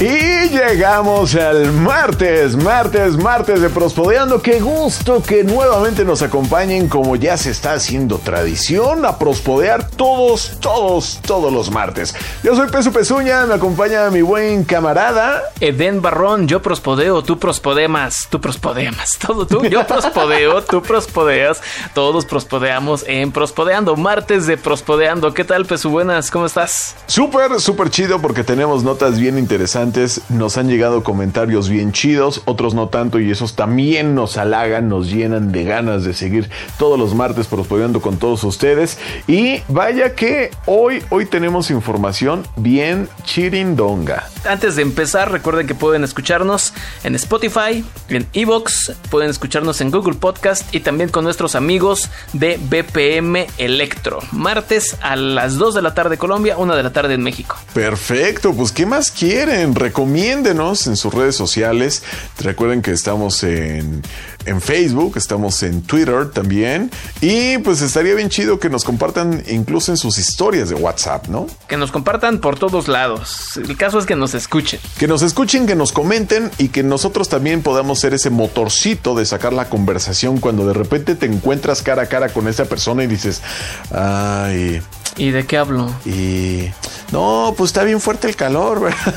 Y llegamos al martes, martes, martes de Prospodeando. Qué gusto que nuevamente nos acompañen como ya se está haciendo tradición a prospodear todos, todos, todos los martes. Yo soy Peso Pezuña, me acompaña mi buen camarada. Eden Barrón, yo prospodeo, tú prospodemas, tú prospodemas, todo tú, yo prospodeo, tú prospodeas, todos prospodeamos en Prospodeando, martes de Prospodeando. ¿Qué tal, Pesu? Buenas, ¿cómo estás? Súper, súper chido porque tenemos notas bien interesantes nos han llegado comentarios bien chidos, otros no tanto y esos también nos halagan, nos llenan de ganas de seguir todos los martes prospodiando con todos ustedes. Y vaya que hoy, hoy tenemos información bien chirindonga. Antes de empezar, recuerden que pueden escucharnos en Spotify, en Evox, pueden escucharnos en Google Podcast y también con nuestros amigos de BPM Electro. Martes a las 2 de la tarde Colombia, 1 de la tarde en México. Perfecto, pues ¿qué más quieren? Recomiéndenos en sus redes sociales. Recuerden que estamos en, en Facebook, estamos en Twitter también. Y pues estaría bien chido que nos compartan incluso en sus historias de WhatsApp, ¿no? Que nos compartan por todos lados. El caso es que nos escuchen. Que nos escuchen, que nos comenten y que nosotros también podamos ser ese motorcito de sacar la conversación cuando de repente te encuentras cara a cara con esa persona y dices, ay. ¿Y de qué hablo? Y no, pues está bien fuerte el calor, ¿verdad?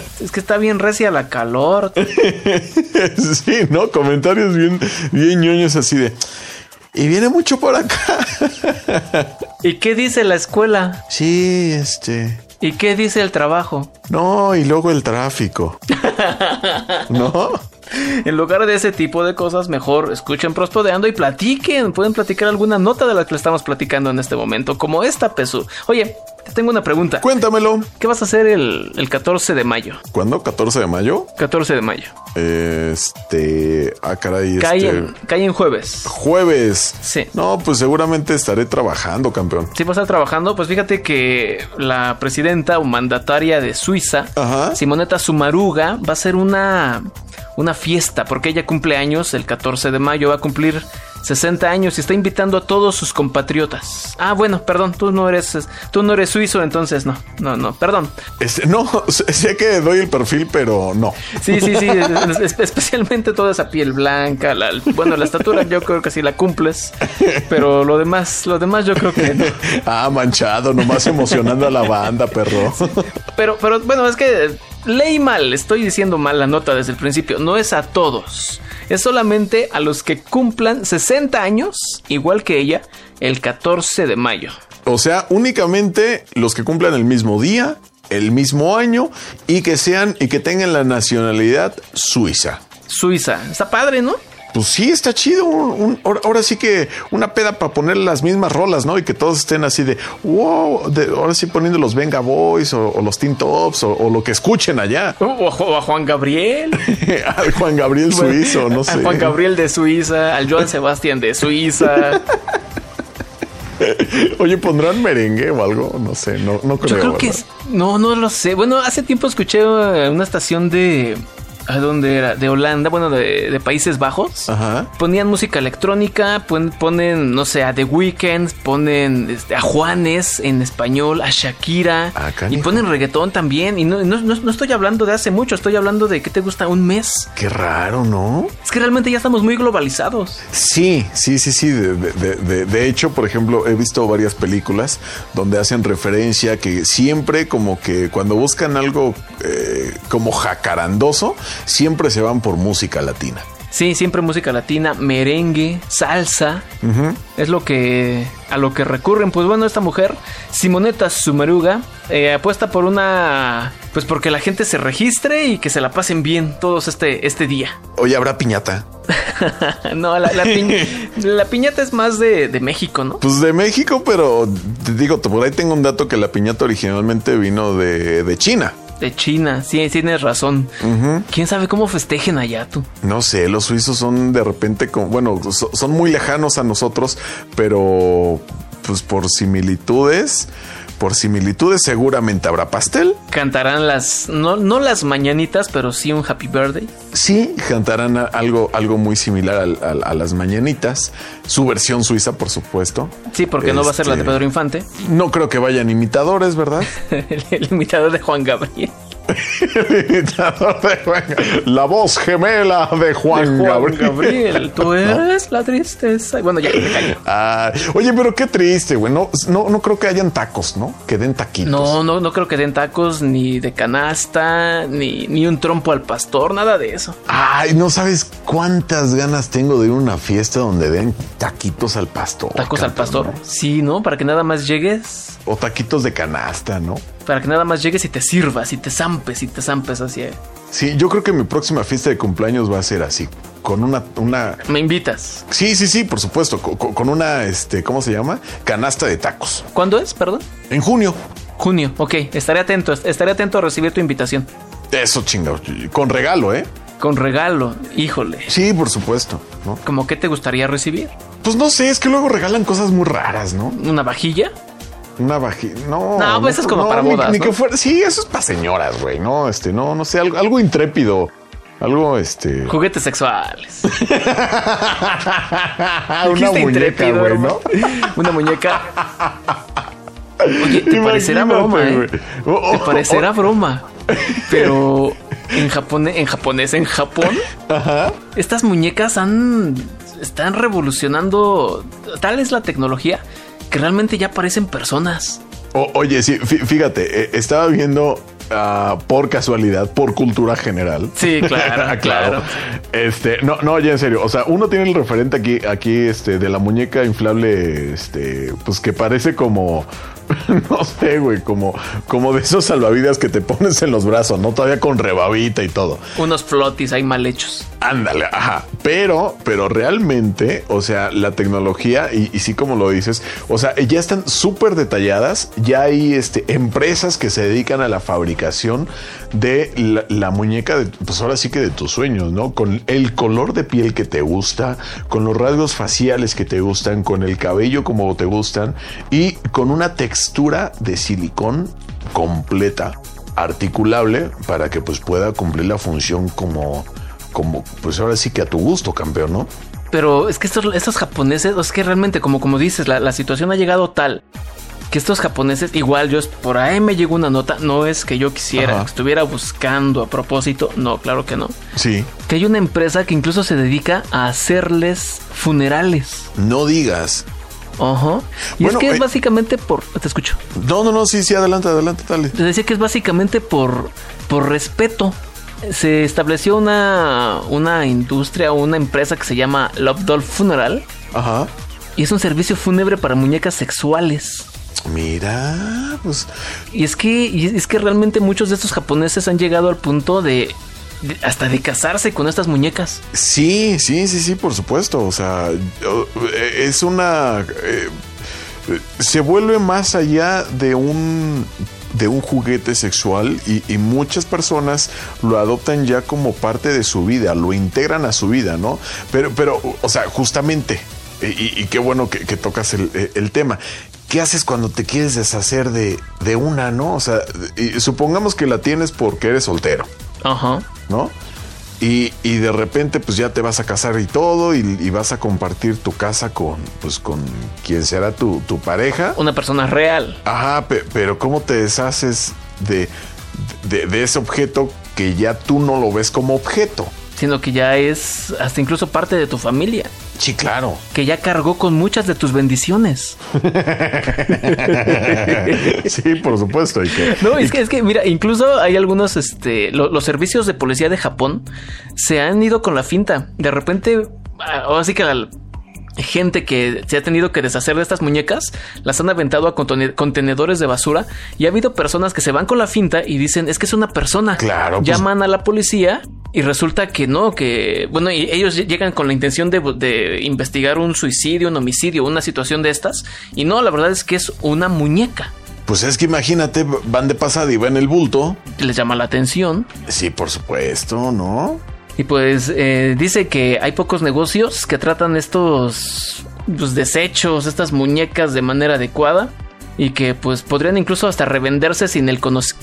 Es que está bien recia la calor. sí, ¿no? Comentarios bien, bien ñoños así de. Y viene mucho por acá. ¿Y qué dice la escuela? Sí, este. ¿Y qué dice el trabajo? No, y luego el tráfico. ¿No? En lugar de ese tipo de cosas, mejor escuchen Prospodeando y platiquen. Pueden platicar alguna nota de la que le estamos platicando en este momento, como esta, Pesu. Oye, te tengo una pregunta. Cuéntamelo. ¿Qué vas a hacer el, el 14 de mayo? ¿Cuándo? ¿14 de mayo? 14 de mayo. Este. Ah, caray. Cae, este... en, cae en jueves. Jueves. Sí. No, pues seguramente estaré trabajando, campeón. Sí, vas a estar trabajando. Pues fíjate que la presidenta o mandataria de Suiza, Ajá. Simoneta Sumaruga, va a hacer una, una fiesta porque ella cumple años el 14 de mayo. Va a cumplir 60 años y está invitando a todos sus compatriotas. Ah, bueno, perdón, tú no eres, tú no eres suizo, entonces no, no, no, perdón. Este, no, sé que doy el perfil, pero no. Sí, sí, sí, es, especialmente toda esa piel blanca, la, bueno, la estatura yo creo que sí la cumples, pero lo demás, lo demás yo creo que no. Ah, manchado, nomás emocionando a la banda, perro. Pero, pero bueno, es que leí mal, estoy diciendo mal la nota desde el principio, no es a todos es solamente a los que cumplan 60 años, igual que ella, el 14 de mayo. O sea, únicamente los que cumplan el mismo día, el mismo año y que sean y que tengan la nacionalidad suiza. Suiza, está padre, ¿no? Pues sí, está chido. Un, un, ahora sí que una peda para poner las mismas rolas, ¿no? Y que todos estén así de wow. De, ahora sí poniendo los Venga Boys o, o los Teen Tops o, o, lo que escuchen allá. O, a Juan Gabriel. al Juan Gabriel suizo, no sé. Al Juan Gabriel de Suiza, al Joan Sebastián de Suiza. Oye, ¿pondrán merengue o algo? No sé, no, no creo. Yo creo que es, no, no lo sé. Bueno, hace tiempo escuché una estación de ¿A dónde era? De Holanda, bueno, de, de Países Bajos. Ajá. Ponían música electrónica, ponen, ponen, no sé, a The Weeknd, ponen este, a Juanes en español, a Shakira. Ah, y ponen reggaetón también. Y no, no, no, estoy hablando de hace mucho, estoy hablando de que te gusta un mes. Qué raro, ¿no? Es que realmente ya estamos muy globalizados. Sí, sí, sí, sí. De, de, de, de hecho, por ejemplo, he visto varias películas donde hacen referencia que siempre como que cuando buscan algo eh, como jacarandoso, siempre se van por música latina. Sí, siempre música latina, merengue, salsa. Uh -huh. Es lo que a lo que recurren. Pues bueno, esta mujer, Simoneta Sumaruga, eh, apuesta por una. Pues porque la gente se registre y que se la pasen bien todos este, este día. Oye, habrá piñata. no, la, la, piñ la, piñata es más de, de, México, ¿no? Pues de México, pero te digo, por ahí tengo un dato que la piñata originalmente vino de, de China. De China, sí, tienes razón. Uh -huh. ¿Quién sabe cómo festejen allá tú? No sé, los suizos son de repente, como, bueno, son muy lejanos a nosotros, pero pues por similitudes, por similitudes seguramente habrá pastel. Cantarán las, no, no las mañanitas, pero sí un happy birthday. Sí, cantarán a- algo, algo muy similar al- a, las mañanitas. Su versión suiza, por supuesto. Sí, porque no va a ser la de Este, Pedro Infante. No creo que vayan imitadores, ¿verdad? el, el imitador de Juan Gabriel. Imitador de Juan La voz gemela de Juan, Juan Gabriel. Gabriel, tú eres la tristeza. Bueno, ya me callo. Ah, oye, pero qué triste, güey. No, no, no creo que hayan tacos, ¿no? Que den taquitos. No, no, no creo que den tacos, ni de canasta, ni, ni un trompo al pastor, nada de eso. Ay, no sabes cuántas ganas tengo de ir a una fiesta donde den taquitos al pastor. Tacos al pastor. Sí, ¿no? Para que nada más llegues. O taquitos de canasta, ¿no? Para que nada más llegues y te sirvas y te zampes y te zampes así. eh. Sí, yo creo que mi próxima fiesta de cumpleaños va a ser así. Con una, una. Me invitas. Sí, sí, sí, por supuesto. co- co- Con una, este, ¿cómo se llama? Canasta de tacos. ¿Cuándo es? Perdón. En junio. Junio. Ok, estaré atento. Estaré atento a recibir tu invitación. Eso chingado. Con regalo, ¿eh? Con regalo. Híjole. Sí, por supuesto. ¿no? ¿Cómo qué te gustaría recibir? Pues no sé, es que luego regalan cosas muy raras, ¿no? ¿Una vajilla? Una vagina. No, No, pues eso es como para ni- bodas, Ni, ¿no? que fuera. Sí, eso es para señoras, güey. No, este, no, no sé, algo, algo intrépido. Algo, este. Juguetes sexuales. una muñeca, güey. Una muñeca. Oye, te parecerá broma, ¿eh? güey. Oh, Te oh, parecerá broma. Pero en japonés, en japonés, en Japón, Ajá. estas muñecas han están revolucionando. Tal es la tecnología que realmente ya parecen personas. O- oye, sí, fí- fíjate, eh, estaba viendo ah, por casualidad, por cultura general. Sí, claro, claro. Este, no, no, ya en serio. O sea, uno tiene el referente aquí, aquí, este, de la muñeca inflable, este, pues que parece como, no sé, güey, como, como de esos salvavidas que te pones en los brazos, ¿no? Todavía con rebabita y todo. Unos flotis ahí mal hechos. Ándale, ajá. Pero, pero realmente, o sea, la tecnología, y, y sí como lo dices, o sea, ya están súper detalladas. Ya hay este, empresas que se dedican a la fabricación de la, la muñeca, de, pues ahora sí que de tus sueños, ¿no? Con el color de piel que te gusta, con los rasgos faciales que te gustan, con el cabello como te gustan y con una textura de silicón completa, articulable, para que pues pueda cumplir la función como como, pues ahora sí que a tu gusto, campeón, ¿no? Pero es que estos, estos japoneses, es que realmente, como, como dices, la, la situación ha llegado tal que estos japoneses, igual yo por ahí me llegó una nota, no es que yo quisiera, Ajá. que estuviera buscando a propósito, no, claro que no. Sí. Que hay una empresa que incluso se dedica a hacerles funerales. No digas. Ajá. Y Bueno, es que es eh, básicamente por. Te escucho. No, no, no, sí, sí, adelante, adelante, dale. Te decía que es básicamente por, por respeto. Se estableció una, una industria una empresa que se llama Love Doll Funeral Ajá. y es un servicio fúnebre para muñecas sexuales. Mira, pues Y es que, y es que realmente muchos de estos japoneses han llegado al punto de- hasta de casarse con estas muñecas. sí, sí, sí, sí, por supuesto. O sea, eh, es una. eh, eh, se vuelve más allá de un de un juguete sexual y, y muchas personas lo adoptan ya como parte de su vida, lo integran a su vida, ¿no? Pero, pero, o sea, justamente, y, y- qué bueno que, que tocas el, el tema. ¿Qué haces cuando te quieres deshacer de, de una, no? O sea, y supongamos que la tienes porque eres soltero. Ajá. ¿No? Y, y de repente pues ya te vas a casar y todo y, y vas a compartir tu casa con pues con quien será tu, tu pareja. Una persona real. Ajá, pe- pero ¿cómo te deshaces de, de, de ese objeto que ya tú no lo ves como objeto? Sino que ya es hasta incluso parte de tu familia. Sí, claro. Que ya cargó con muchas de tus bendiciones. sí, por supuesto. y que- No, es que, es que, mira, incluso hay algunos, este, lo- los servicios de policía de Japón se han ido con la finta. De repente, ah, ahora sí que la gente que se ha tenido que deshacer de estas muñecas las han aventado a contenedores de basura y ha habido personas que se van con la finta y dicen es que es una persona. Claro, pues- Llaman a la policía y resulta que no, que bueno, y ellos llegan con la intención de, de investigar un suicidio, un homicidio, una situación de estas y no, la verdad es que es una muñeca. Pues es que imagínate, van de pasada y ven el bulto. Les llama la atención Sí, por supuesto, ¿no? Y pues eh, dice que hay pocos negocios que tratan estos pues, desechos, estas muñecas de manera adecuada. y que pues podrían incluso hasta revenderse sin el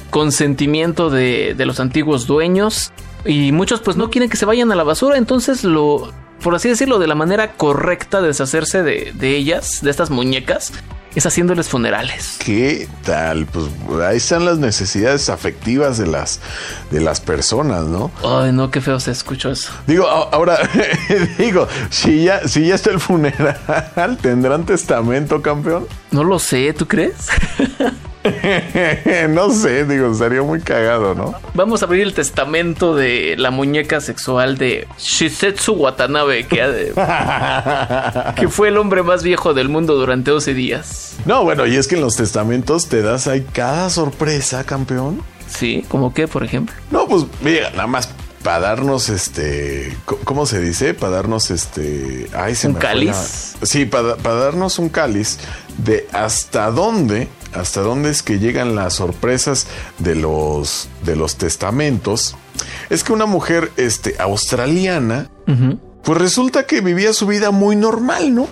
consentimiento de, de los antiguos dueños. Y muchos pues no quieren que se vayan a la basura, entonces lo, por así decirlo, de la manera correcta de deshacerse de, de ellas, de estas muñecas, es haciéndoles funerales. ¿Qué tal? Pues ahí están las necesidades afectivas de las, de las personas, ¿no? Ay, no, qué feo se escuchó eso. Digo, ahora, digo, si ya, si ya está el funeral, ¿tendrán testamento, campeón? No lo sé, ¿tú crees? no sé, digo, estaría muy cagado, ¿no? Vamos a abrir el testamento de la muñeca sexual de Shisetsu Watanabe, que, que fue el hombre más viejo del mundo durante 12 días. No, bueno, y es que en los testamentos te das ahí cada sorpresa, campeón. Sí, ¿como qué, por ejemplo? No, pues mira, nada más para darnos este, ¿cómo se dice? Para darnos este, ay, se un cáliz. Sí, para, para darnos un cáliz de hasta dónde hasta dónde es que llegan las sorpresas de los, de los testamentos, es que una mujer este, australiana, pues resulta que vivía su vida muy normal, ¿no?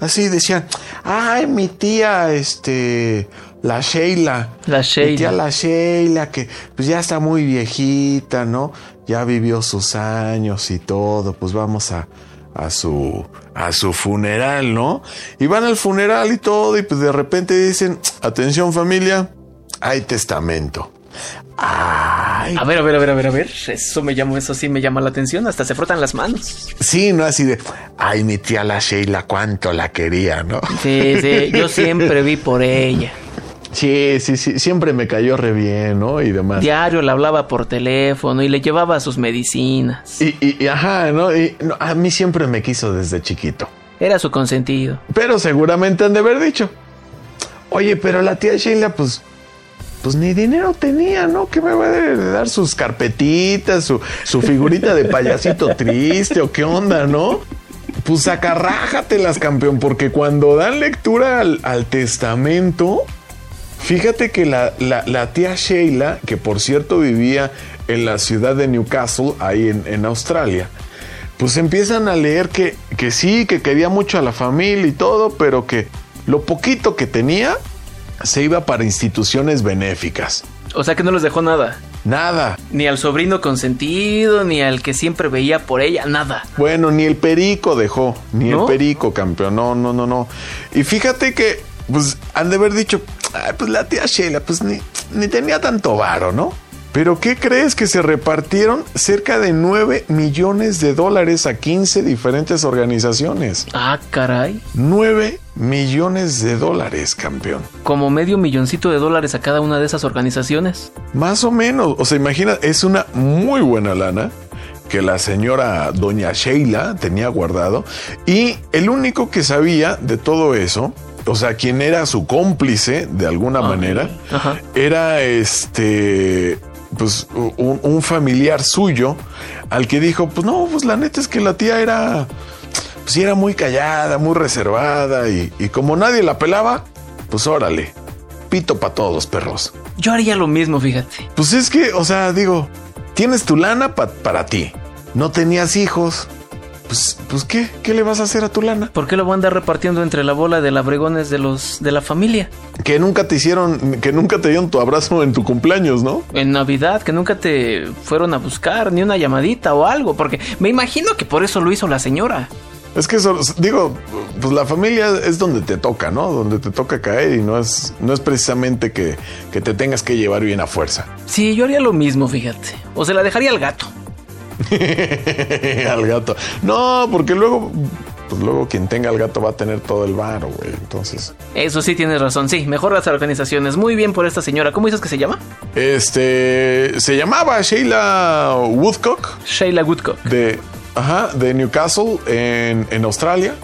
Así decían, ay, mi tía, este, la Sheila. La Sheila. Mi tía la Sheila, que pues ya está muy viejita, ¿no? Ya vivió sus años y todo, pues vamos a, a su a su funeral, ¿no? Y van al funeral y todo y pues de repente dicen, "Atención familia, hay testamento." Ay. A ver, a ver, a ver, a ver, a ver. Eso me llama, eso sí me llama la atención. Hasta se frotan las manos. Sí, no así de, ay, mi tía la Sheila, cuánto la quería, ¿no? Sí, sí, yo siempre vi por ella. Sí, sí, sí, siempre me cayó re bien, ¿no? Y demás. Diario le hablaba por teléfono y le llevaba sus medicinas. Y, y, ajá, ¿no? Y a mí siempre me quiso desde chiquito. Era su consentido. Pero seguramente han de haber dicho. Oye, pero la tía Sheila, pues, pues ni dinero tenía, ¿no? ¿Qué me va a dar sus carpetitas, su, su figurita de payasito triste o qué onda, ¿no? Pues acarrájatelas, campeón, porque cuando dan lectura al, al testamento, Fíjate que la, tía Sheila, que por cierto vivía en la ciudad de Newcastle, ahí en, Australia, pues empiezan a leer que, que sí, que quería mucho a la familia y todo, pero que lo poquito que tenía se iba para instituciones benéficas. O sea que no les dejó nada. Nada. Ni al sobrino consentido, ni al que siempre veía por ella, nada. Bueno, ni el perico dejó, ni el perico, campeón. No, no, no, no. Y fíjate que, pues, han de haber dicho, pues la tía Sheila, pues ni, ni tenía tanto varo, ¿no? Pero ¿qué crees que se repartieron cerca de 9 millones de dólares a 15 diferentes organizaciones? Ah, caray. 9 millones de dólares, campeón. Como medio milloncito de dólares a cada una de esas organizaciones. Más o menos. O sea, imagina, es una muy buena lana que la señora doña Sheila tenía guardado. Y el único que sabía de todo eso o sea, quien era su cómplice de alguna ah, manera, era este, pues un, familiar suyo al que dijo, pues no, pues la neta es que la tía era, pues era muy callada, muy reservada y, como nadie la pelaba, pues órale, pito para todos, perros. Yo haría lo mismo, fíjate. Pues es que, o sea, digo, tienes tu lana para ti, no tenías hijos, pues, pues ¿qué? ¿Qué le vas a hacer a tu lana? ¿Por qué lo van a andar repartiendo entre la bola de labregones de los de la familia? Que nunca te hicieron, que nunca te dieron tu abrazo en tu cumpleaños, ¿no? En Navidad, que nunca te fueron a buscar ni una llamadita o algo, porque me imagino que por eso lo hizo la señora. Es que eso, digo, pues la familia es donde te toca, ¿no? Donde te toca caer y no es, no es precisamente que, que te tengas que llevar bien a fuerza. Sí, yo haría lo mismo, fíjate. O se la dejaría al gato. al gato. No, porque luego, pues luego quien tenga al gato va a tener todo el bar, güey. Entonces. Eso sí tienes razón. Sí, mejor las organizaciones. Muy bien por esta señora. ¿Cómo dices que se llama? Este. Se llamaba Sheila Woodcock. Sheila Woodcock. De. Ajá, de Newcastle en, en Australia.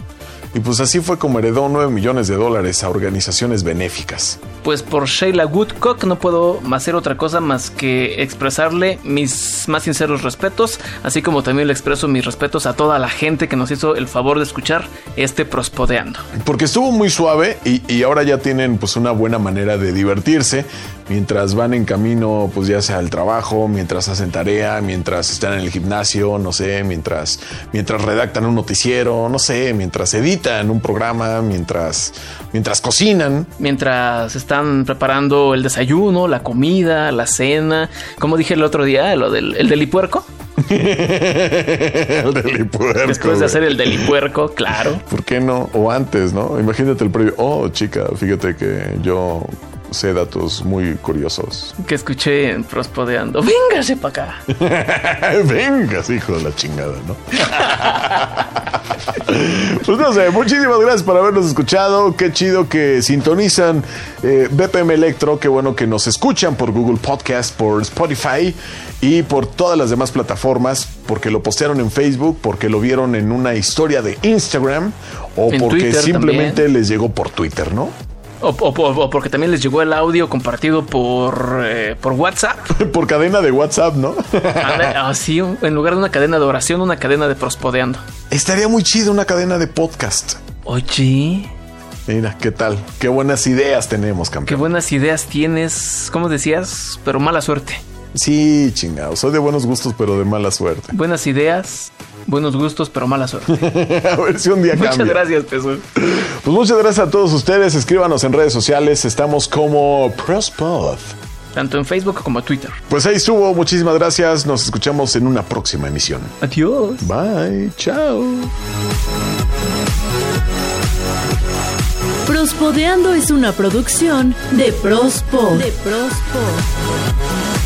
Y pues así fue como heredó 9 millones de dólares a organizaciones benéficas. Pues por Sheila Woodcock no puedo hacer otra cosa más que expresarle mis más sinceros respetos, así como también le expreso mis respetos a toda la gente que nos hizo el favor de escuchar este Prospodeando. Porque estuvo muy suave y, y ahora ya tienen pues una buena manera de divertirse mientras van en camino, pues ya sea al trabajo, mientras hacen tarea, mientras están en el gimnasio, no sé, mientras, mientras redactan un noticiero, no sé, mientras editan un programa, mientras, mientras cocinan. Mientras están preparando el desayuno, la comida, la cena. Como dije el otro día, lo del el delipuerco. el delipuerco. Después de hacer el delipuerco, claro. ¿Por qué no? O antes, ¿no? Imagínate el previo. Oh, chica, fíjate que yo sé datos muy curiosos. Que escuché en Prospodeando. Véngase para acá. Vengas, hijo de la chingada, ¿no? pues no sé, muchísimas gracias por habernos escuchado. Qué chido que sintonizan eh, BPM Electro. Qué bueno que nos escuchan por Google Podcast, por Spotify y por todas las demás plataformas. Porque lo postearon en Facebook, porque lo vieron en una historia de Instagram o En porque Twitter simplemente también. les llegó por Twitter, ¿no? O, o- o- o porque también les llegó el audio compartido por, eh, por WhatsApp. por cadena de WhatsApp, ¿no? Así, en lugar de una cadena de oración, una cadena de prospodeando. Estaría muy chido una cadena de podcast. Oye, Mira, ¿qué tal? Qué buenas ideas tenemos, qué campeón. buenas ideas tienes, como decías, pero mala suerte. Sí, chingado. Soy de buenos gustos, pero de mala suerte. Buenas ideas, buenos gustos, pero mala suerte. A ver si un día Muchas cambia. gracias, Jesús. Pues muchas gracias a todos ustedes. Escríbanos en redes sociales. Estamos como Prospod. Tanto en Facebook como en Twitter. Pues ahí estuvo. Muchísimas gracias. Nos escuchamos en una próxima emisión. Adiós. Bye. Chao. Prospodeando es una producción de Prospod. De Prospod.